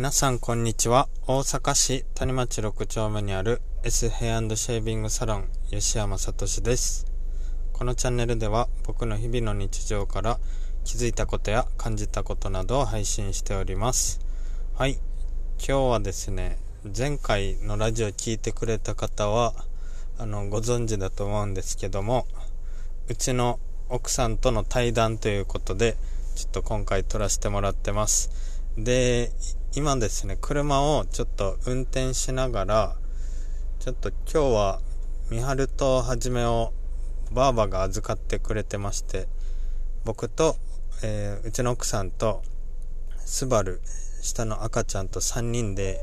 皆さんこんにちは。大阪市谷町6丁目にある S ヘアシェービングサロン吉山聡です。このチャンネルでは僕の日々の日常から気づいたことや感じたことなどを配信しております。はい。今日はですね、前回のラジオ聞いてくれた方は、あの、ご存知だと思うんですけども、うちの奥さんとの対談ということで、ちょっと今回撮らせてもらってます。で、今ですね、車をちょっと運転しながら、ちょっと今日は、みはるとはじめを、ばあばが預かってくれてまして、僕と、えーうちの奥さんと、スバル、下の赤ちゃんと3人で、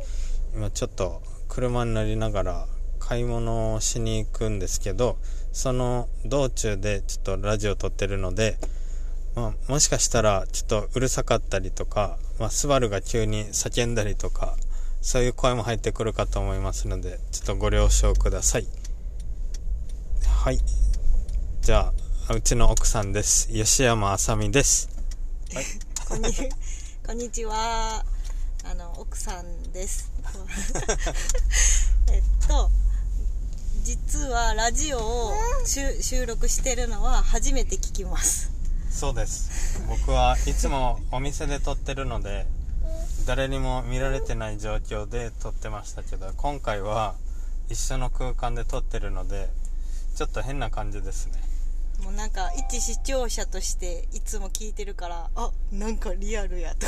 今ちょっと車に乗りながら買い物をしに行くんですけど、その道中でちょっとラジオ撮ってるので、まあ、もしかしたらちょっとうるさかったりとか、まあ、スバルが急に叫んだりとか、そういう声も入ってくるかと思いますので、ちょっとご了承ください。はい。じゃあ、うちの奥さんです。吉山あさみです。こんにこんにちは。あの奥さんです。えっと実はラジオを収収録してるのは初めて聞きます。そうです。僕はいつもお店で撮ってるので、誰にも見られてない状況で撮ってましたけど、今回は一緒の空間で撮ってるので、ちょっと変な感じですね。もうなんか一視聴者としていつも聞いてるから、あなんかリアルやと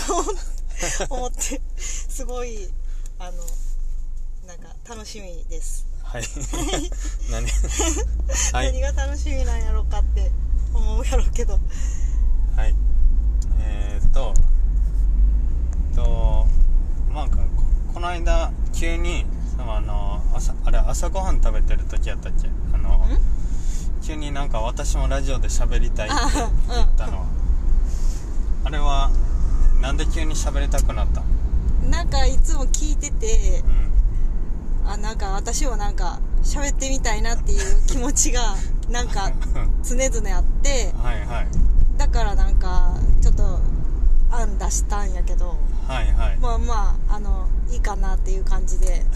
思ってすごいあのなんか楽しみです。はい。何？はい。何が楽しみなんやろかって思うやろうけど。はい。えー、っと、えっと、まあ、ここの間、急に、そのあの、朝、あれ、朝ごはん食べてる時やったっけ？あの、急になんか私もラジオで喋りたいって言ったのは、あれは、なんで急に喋りたくなった？のなんかいつも聞いててうん。あなんか私もなんか喋ってみたいなっていう気持ちがなんか 常々あってはいはい。だからなんかちょっと案出したんやけどはいはい。まあまああのいいかなっていう感じで、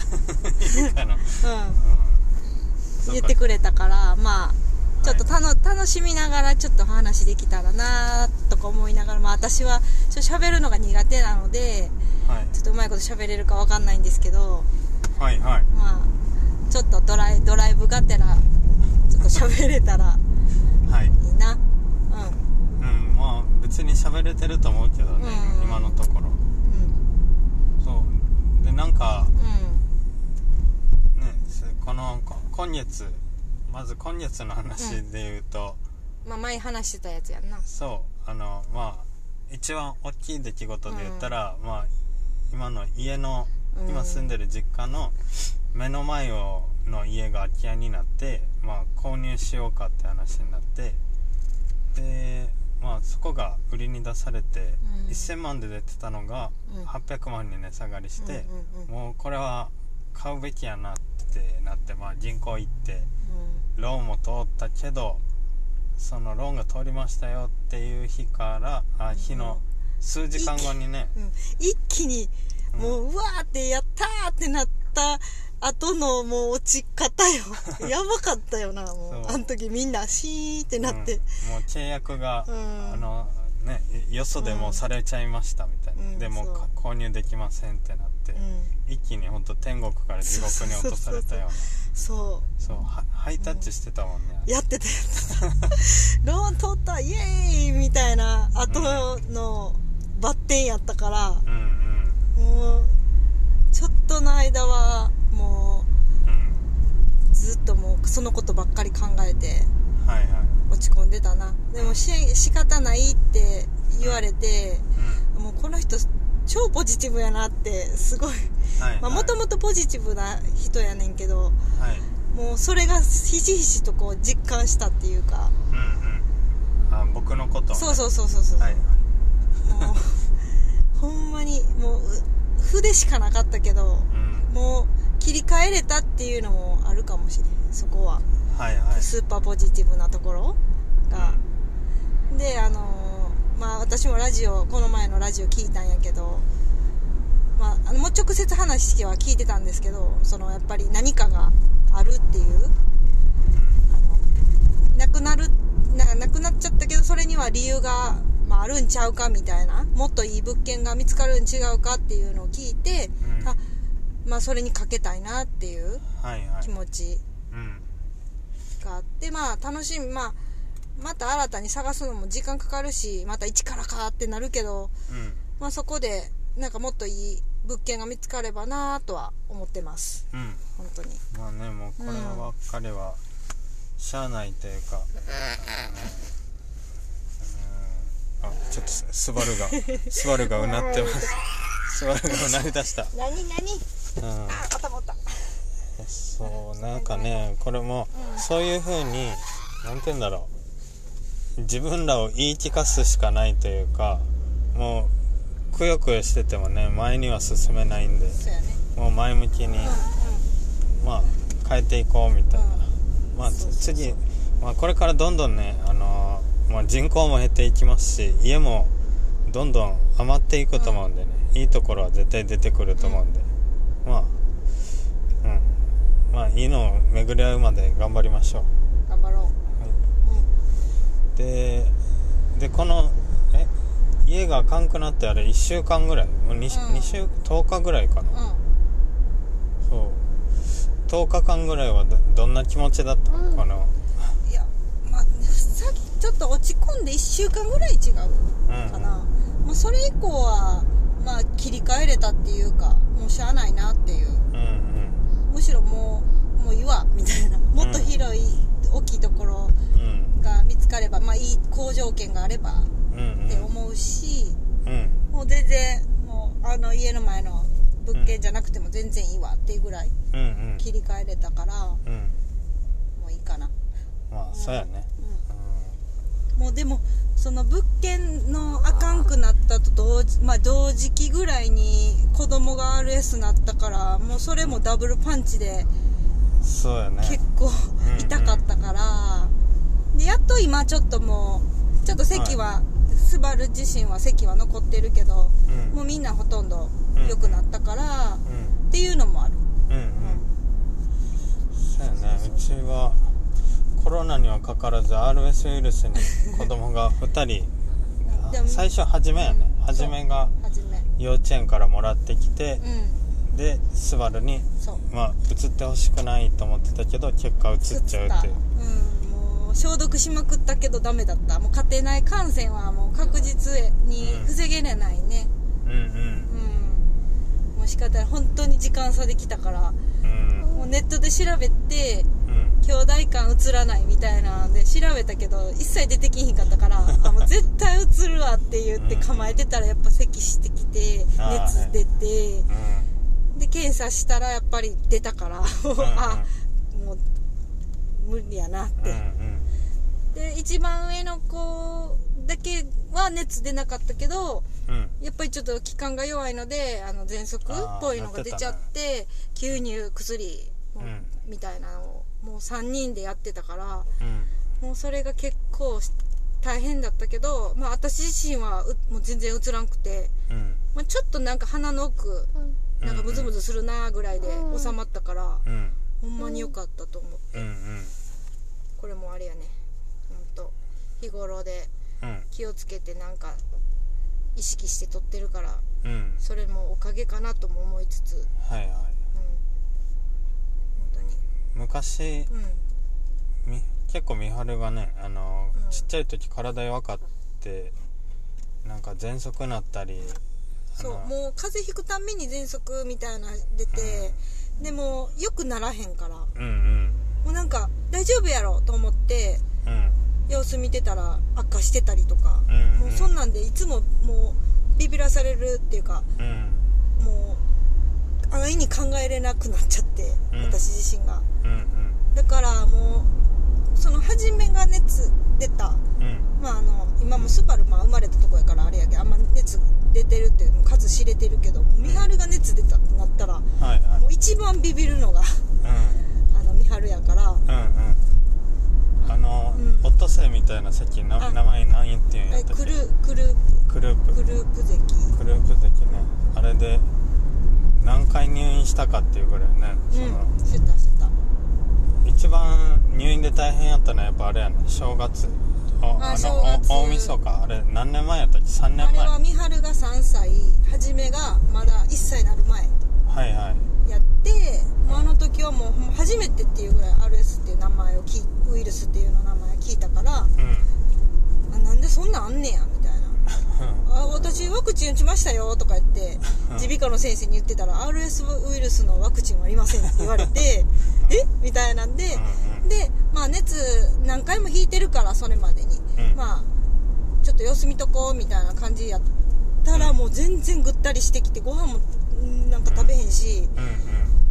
言ってくれたからまあちょっとたの、楽しみながらちょっと話できたらなとか思いながらまあ私はちょっと喋るのが苦手なのではい。ちょっとうまいこと喋れるかわかんないんですけどはいはい。まあちょっとドライドライブがてらと喋れたらはい。いいな。ううん、まあ別に喋れてると思うけどね、うん。今のところ。んうん。そう。で、なんか、うね、すこの、こ今月、まず今月の話で言うと、ん。まあ前話してたやつやんな。そう、あの、まあ、一番大きい出来事で言ったら、まあ、今の家の、うん。今住んでる実家の目の前をの家が空き家になって、まあ、購入しようかって話になって、で、まあ、そこが売りに出されて、うん。1000万で出てたのがうん。800万に値下がりして、もうこれは買うべきやなってなって、まあ、銀行行ってローンも通ったけどそのローンが通りましたよっていう日からあ日の数時間後にね一気にもううわーってやったーってなった後のもう落ち方よ。やばかったよなもそう。うあの時みんなシーってなって、うん。もう契約が、うん。あのねよそでもうされちゃいましたみたいな、うん。でも購入できませんってなって、うん。一気に本当天国から地獄に落とされたような。そそうはハイタッチしてたもんね、うやってたやってた。ローン取ったイエーイみたいな後のバッテンやったから、うんうんもうちょっとの間はもうんうずっともうそのことばっかり考えてはいはい。落ち込んでたな。でもし仕方ないって言われてうもうこの人超ポジティブやなってすごい。もともとポジティブな人やねんけどはい。もうそれがひしひしとこう実感したっていうか。うんうん。あ僕のことをね。そうそうそうそうそう、はいもうほんまにもう筆しかなかったけど切り替えれたっていうのもあるかもしれんそこは。はいはい。スーパーポジティブなところが、であのーまあ私もラジオこの前のラジオ聞いたんやけどまあ直接話は聞いてたんですけどそのやっぱり何かがあるっていうあのなくなるななくなっちゃったけどそれには理由が、まあ、あるんちゃうかみたいなもっといい物件が見つかるん違うかっていうのを聞いて、うん。あまあそれにかけたいなっていう気持ちうんがあってまあ楽しみ。まあまた新たに探すのも時間かかるしまた一からかってなるけど、うん。まあ、そこでなんかもっといい物件が見つかればなとは思ってます。うん。本当に。まあねもうこればっかりはしゃあないというか、うん、あちょっとススバルがスバルがうなってます。スバルがうなりだした。何何？うんあ頭折った。そうなんかねこれもそういう風になんて言うんだろう。自分らを言い聞かすしかないというかもうくよくよしててもね前には進めないんでそうやね。もう前向きに、うまあ変えていこうみたいな、うん。まあ次、まあ、これからどんどんね、あのーまあ、人口も減っていきますし家もどんどん余っていくと思うんでね、いいところは絶対出てくると思うんで、まあうん。まあいいのを巡り合うまで頑張りましょう、ん頑張ろう。はい、ででこのえ家があかんくなってあれ1週間ぐらい？もう 2, うん。2週10日ぐらいかな、うん。うんそう。10日間ぐらいはどどんな気持ちだったの、うん。このいやまあさっきちょっと落ち込んで1週間ぐらい違ううんかな、まあ、それ以降はまあ切り替えれたっていうかもうしゃあないなっていう。うんむしろもうもういいわみたいな。もっと広い、大きいところうん。うんが見つかればまあいい好条件があればうんって思うし、うん。もう全然もうあの家の前の物件じゃなくても全然いいわっていうぐらいうんうん。切り替えれたからもうん。ういいかな、まあそうやね。うん、もうでもその物件のあかんくなったと同時,、まあ、同時期ぐらいに子供が RS なったからもうそれもダブルパンチでうんそうやね。結構うん痛かったから、でやっと今ちょっともうちょっと席は、スバル自身は席は残ってるけど、うん。もうみんなほとんど良くなったから、うん。っていうのもある、うんうん。そうやね。うちはコロナにはかからず RS ウイルスに子供が2人 最初初めやねうん初めが幼稚園からもらってきてうん。でスバルにまあ移ってほしくないと思ってたけど結果移っちゃうっていう。うんもう消毒しまくったけどダメだった。もう家庭内感染はもう確実に防げれないね。うんうん。うん、もう仕方ない。本当に時間差できたから。うん。もうネットで調べてうん兄弟間映らないみたいなんで調べたけど一切出てきひんかったから あもう絶対映るわって言って構えてたらやっぱ咳してきて熱出てうん。で検査したらやっぱり出たからあもう無理やなっうんて、うん。で一番上の子だけは熱出なかったけどうん。やっぱりちょっと気管が弱いのであの喘息っぽいのが出ちゃって吸入薬うんみたいなのをもう3人でやってたからうん。もうそれが結構大変だったけど、まあ、私自身はうもう全然映らんくて、うん。まあ、ちょっとなんか鼻の奥なんかムズムズするなぐらいで収まったから、うん。ほんまに良かったと思ううんうん。これもあれやね。ほんと日頃でうん。気をつけてなんか意識して撮ってるからうん。それもおかげかなとも思いつつ。うんはいはい昔うん。み結構美晴がねあの、うん。ちっちゃい時体弱かってなんか喘息なったりそうもう風邪ひくたんびに喘息みたいな出て、でもよくならへんから。うんうん。もうなんか大丈夫やろと思ってうん。様子見てたら悪化してたりとか、うんうん。もうそんなんでいつももうビビらされるっていうかうん。もう安易に考えれなくなっちゃって、うん。私自身が。うんうんだからもうその初めが熱出たうんまああの今もスバルまあ生まれたとこやからあれやけどあんま熱出てるっていうの数知れてるけどもう美晴が熱出たってなったら、はいはい。もう一番ビビるのがうあの美晴やからんうんうん。あの、うん。オットセイみたいな席名前何言っていうんやったっけ？えクルクルクループ。クループ席。クループ席ね。あれで何院したかっていうぐらいね、その。うん。してたしてた。一番入院で大変やったのはやっぱあれやね正月。おああ正月。大晦日あれ何年前やったっけ？3年あれ前は美晴が3歳はじめがまだ1歳になる前。はいはい。やってもうあの時はもう初めてっていうぐらい RS っていう名前を聞いウイルスっていうの名前聞いたからうん。あなんでそんなんあんねやみたいな。あ私ワクチン打ちましたよとか言って 耳鼻科の先生に言ってたら RS ウイルスのワクチンはありませんって言われて え？みたいなんでうんうん。でまあ熱何回も引いてるからそれまでまあちょっと様子見とこうみたいな感じやったらもう全然ぐったりしてきてご飯もんなんか食べへんし、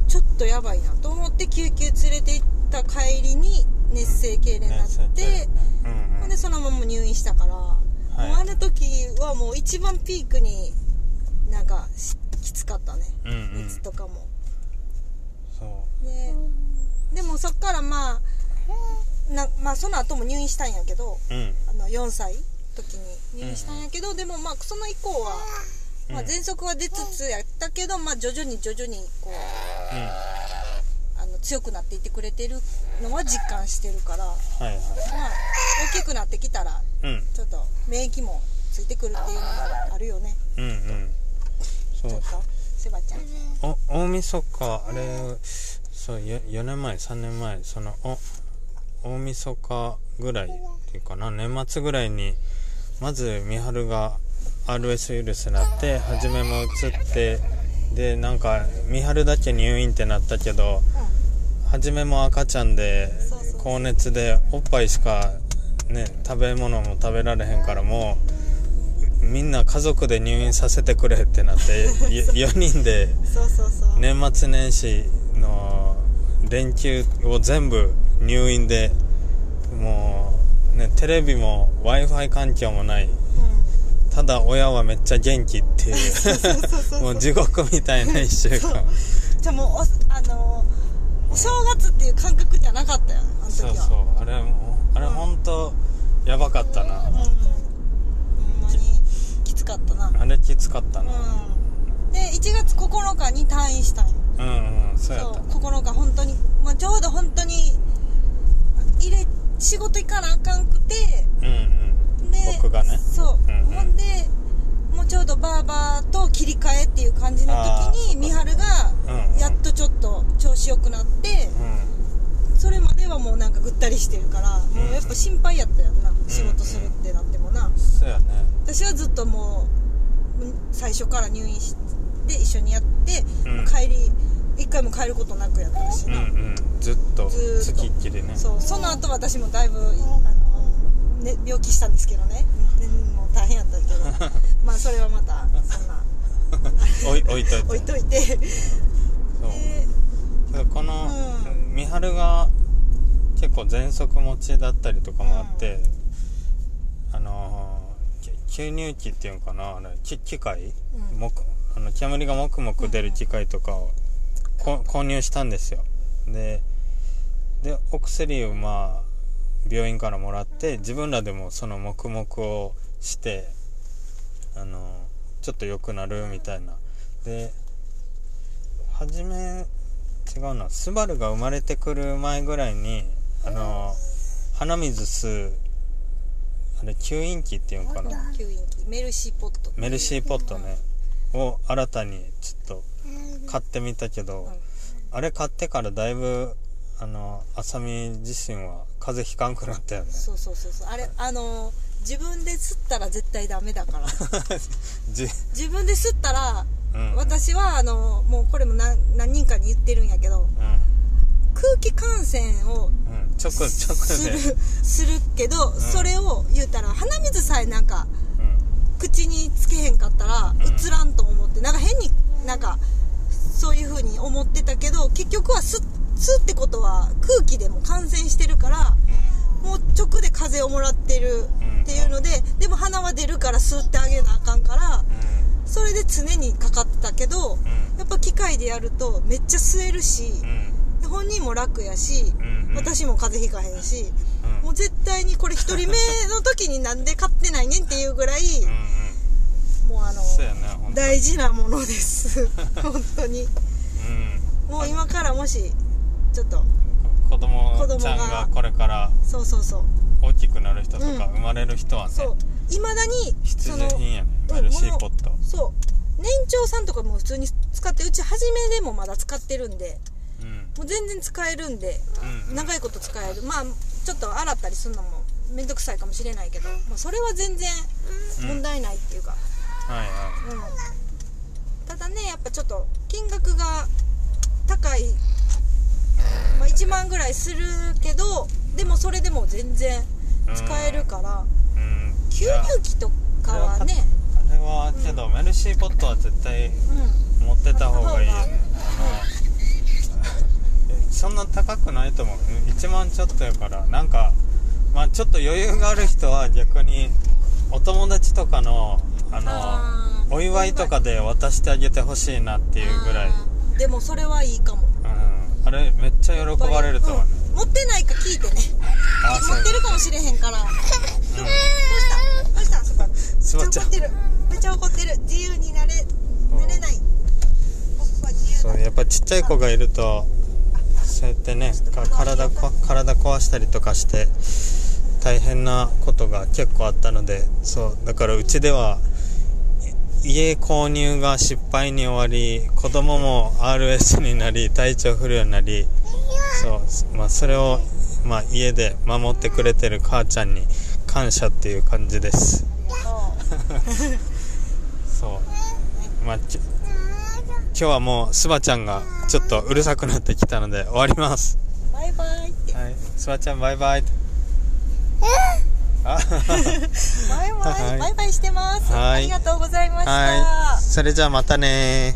ちょっとやばいなと思って救急連れて行った帰りに熱性痙攣になって、ほんでそのまま入院したから、い。もうあの時はもう一番ピークになんかしきつかったね、熱とかも。そう。ででもそっからまあなまあその後も入院したんやけどうん。あの4歳時に入院したんやけど、でもまあその以降は、まあ、うん。喘息は出つつやったけど、まあ、徐々に徐々にこうあの強くなっていってくれてるのは実感してるから、まはいはい。あ、大きくなってきたらうん。ちょっと免疫もついてくるっていうのもあるよね。うんうん。そう。ちょっとセバちゃん。お大晦日あれそうよ4年前3年前そのお大晦日ぐらいっていうかな年末ぐらいにまず美晴が RS ウイルスになって初めも移ってでなんか美晴だけ入院ってなったけど初めも赤ちゃんで高熱でおっぱいしかね食べ物も食べられへんからもうみんな家族で入院させてくれってなって4 人で年末年始の連休を全部入院でもうねテレビも w i f i 環境もない。うんただ親はめっちゃ元気っていう。もう地獄みたいな1週間。じゃあもうおあのお正月っていう感覚じゃなかったよあの時は。そうそう。あれもあれ本当やばかったな。うん。ほんまにきつかったな。あれきつかったな。うん。で1月9日に退院したんよ。うんうんそうやった。9日本当に、まあ、ちょうど本当に入れ仕事行かなあかんくてうんうん。で僕がね。そう、うんうん。ほんでもうちょうどバーバーと切り替えっていう感じの時に美晴がうんうんやっとちょっと調子良くなって、うそれまではもうなんかぐったりしてるから、もうやっぱ心配やったよな、仕事するってなってもな、んそうやね。私はずっともううん最初から入院して一緒にやって、うん。帰り一回も帰ることなくやったしな、うんうん。ずっとずきっきりね。そう。その後私もだいぶあの、ね、病気したんですけどね、ねもう大変やったけど。まあそれはまたそんな。置いといて。置いといて。そう。でけどこのうん。美晴が結構喘息持ちだったりとかもあって、あのーき吸入器っていうんかなあれき機械、うん。あの煙がもくもく出る機械とかを、こ購入したんですよ。ででお薬をまあ病院からもらって自分らでもその黙々をしてあのちょっと良くなるみたいな。で初め違うなスバルが生まれてくる前ぐらいにあの鼻水吸うあれ吸引器っていうんかな。吸引器メルシーポット。メルシーポットね。を新たにちょっと買ってみたけど、あれ買ってからだいぶあの浅見自身は風邪ひかんくなったよね。そうそうそうそう。あれあの自分で吸ったら絶対ダメだから。じ自分で吸ったら、うん。私はあのもうこれも何何人かに言ってるんやけどうん。空気感染をうん。直直するで、するけど、それを言うたら鼻水さえなんかうん。口につけへんかったらん。うつらんと思ってなんか変になんかそういう風に思ってたけど結局は吸ってことは空気でも感染してるからもう直で風邪をもらってるっていうのででも鼻は出るから吸ってあげなあかんからそれで常にかかってたけどうんやっぱ機械でやるとめっちゃ吸えるし本人も楽やし私も風邪ひかへんしうん。もう絶対にこれ1人目の時になんで買ってないねんっていうぐらいもうあのね大事なものです。本当に。ううん。もう今からもしちょっとこ子供子供がちゃんがこれからそうそうそう。大きくなる人とかうん。生まれる人はね、いまだに必需品やね。うんメルシーポット。そう。年長さんとかも普通に使ってうち初めでもまだ使ってるんでうん。もう全然使えるんでうん長いこと使える。まあちょっと洗ったりするのも面倒くさいかもしれないけど、まあ、それは全然問題ないっていうか、はいはうん。ただねやっぱちょっと金額が高い、まあ、1万ぐらいするけどでもそれでも全然使えるから。いうん。吸入器とかはね。あれはけど、メルシーポットは絶対うん。持ってた方がいい。よねあのえそんな高くないと思う。1万ちょっとやからなんかまあちょっと余裕がある人は逆にお友達とかのあのお祝いとかで渡してあげてほしいなっていうぐらい、でもそれはいいかも。うん、あれめっちゃ喜ばれると思う。ね、うん持ってないか聞いてね。持ってるかもしれへんから。どうした？どうした？すばちゃんめっちゃ怒ってる。めっちゃ怒ってる。自由になれなれない。そうやっぱちっちゃい子がいるとそうやってねか体こ体壊したりとかして大変なことが結構あったのでそう。だからうちではい家購入が失敗に終わり子供も RS になり体調不良になりそう、まあ、それを、まあ、家で守ってくれてる母ちゃんに感謝っていう感じです。そう。まあき今日はもうスバちゃんがちょっとうるさくなってきたので終わります。バイバイって。はい。スバちゃんバイバイ。あバイバイ、はい。バイバイしてます、はい。ありがとうございました、はい。それじゃあまたね